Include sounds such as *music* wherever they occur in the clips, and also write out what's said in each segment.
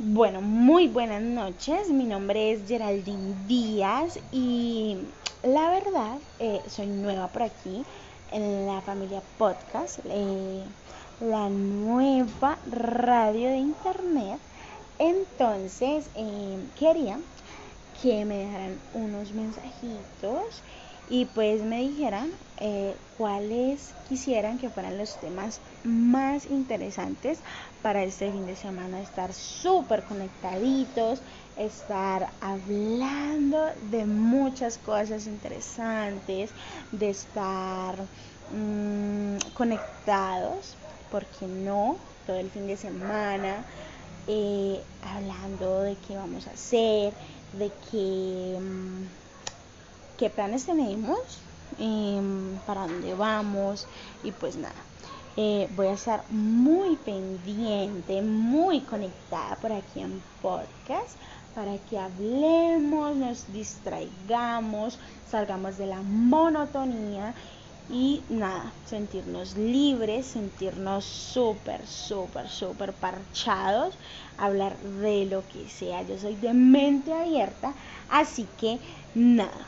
Bueno, muy buenas noches. Mi nombre es Geraldine Díaz y la verdad eh, soy nueva por aquí en la familia podcast, eh, la nueva radio de internet. Entonces eh, quería que me dejaran unos mensajitos y pues me dijeran eh, cuáles quisieran que fueran los temas más interesantes para este fin de semana, estar súper conectaditos, estar hablando de muchas cosas interesantes, de estar mmm, conectados, porque no, todo el fin de semana, eh, hablando de qué vamos a hacer, de qué... Mmm, qué planes tenemos, em, para dónde vamos y pues nada. Eh, voy a estar muy pendiente, muy conectada por aquí en podcast para que hablemos, nos distraigamos, salgamos de la monotonía y nada, sentirnos libres, sentirnos súper, súper, súper parchados, hablar de lo que sea. Yo soy de mente abierta, así que nada,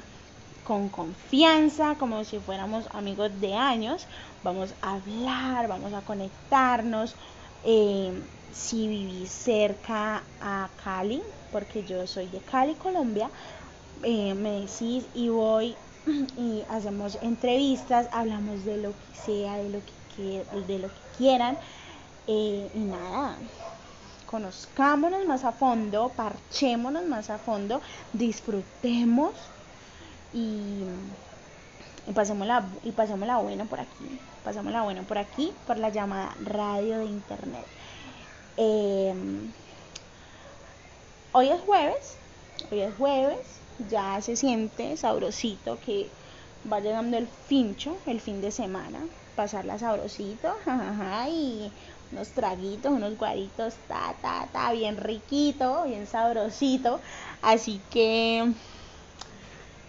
con confianza, como si fuéramos amigos de años. Vamos a hablar, vamos a conectarnos. Eh, si vivís cerca a Cali, porque yo soy de Cali, Colombia, eh, me decís y voy y hacemos entrevistas, hablamos de lo que sea, de lo que, de lo que quieran. Eh, y nada, conozcámonos más a fondo, parchémonos más a fondo, disfrutemos y, y pasémosla, y pasémosla bueno por aquí, pasémosla bueno por aquí, por la llamada radio de internet. Eh, hoy es jueves, hoy es jueves, ya se siente sabrosito que va llegando el fincho, el fin de semana, pasarla sabrosito, *laughs* jajaja, y unos traguitos, unos guaritos, ta, ta, ta, bien riquito, bien sabrosito. Así que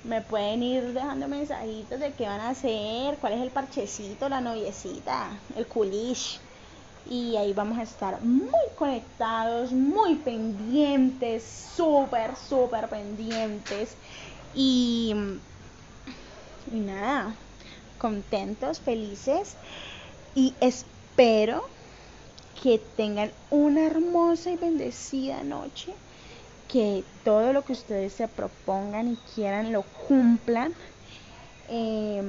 me pueden ir dejando mensajitos de qué van a hacer, cuál es el parchecito, la noviecita, el culish. Y ahí vamos a estar muy conectados, muy pendientes, súper, súper pendientes. Y, y nada, contentos, felices. Y espero que tengan una hermosa y bendecida noche que todo lo que ustedes se propongan y quieran lo cumplan. Eh,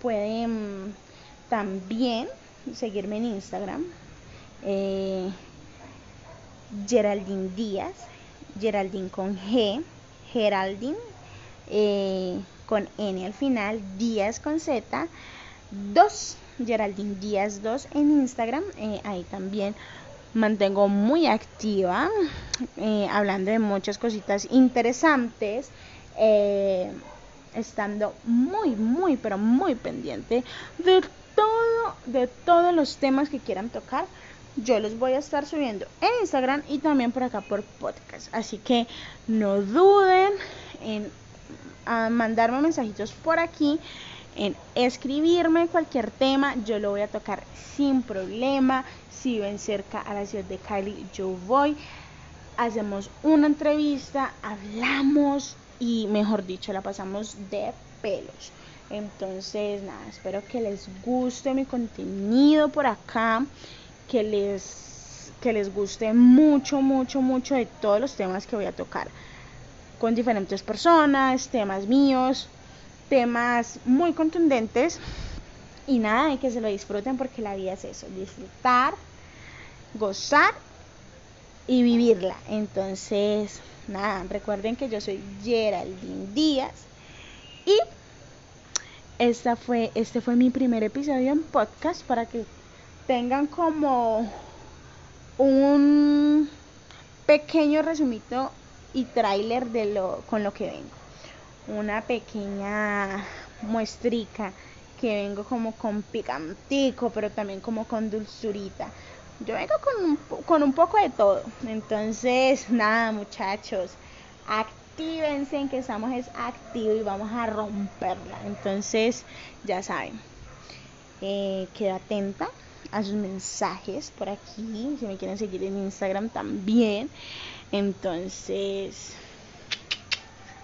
pueden también seguirme en Instagram. Eh, Geraldine Díaz, Geraldine con G, Geraldine eh, con N al final, Díaz con Z, 2, Geraldine Díaz 2 en Instagram, eh, ahí también mantengo muy activa, eh, hablando de muchas cositas interesantes, eh, estando muy, muy, pero muy pendiente de todo, de todos los temas que quieran tocar. Yo los voy a estar subiendo en Instagram y también por acá por podcast. Así que no duden en mandarme mensajitos por aquí en escribirme cualquier tema, yo lo voy a tocar sin problema. Si ven cerca a la ciudad de Cali, yo voy. Hacemos una entrevista, hablamos y mejor dicho, la pasamos de pelos. Entonces, nada, espero que les guste mi contenido por acá, que les, que les guste mucho, mucho, mucho de todos los temas que voy a tocar con diferentes personas, temas míos, temas muy contundentes y nada, y que se lo disfruten porque la vida es eso, disfrutar, gozar y vivirla. Entonces, nada, recuerden que yo soy Geraldine Díaz y esta fue, este fue mi primer episodio en podcast para que tengan como un pequeño resumito y tráiler de lo con lo que vengo una pequeña muestrica que vengo como con picantico, pero también como con dulzurita. Yo vengo con un, con un poco de todo. Entonces, nada, muchachos, actívense en que estamos es activo y vamos a romperla. Entonces, ya saben, eh, atenta a sus mensajes por aquí. Si me quieren seguir en Instagram también. Entonces,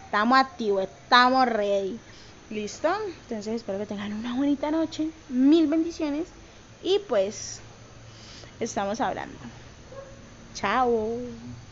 estamos activos, estamos ready. ¿Listo? Entonces espero que tengan una bonita noche. Mil bendiciones. Y pues, estamos hablando. Chao.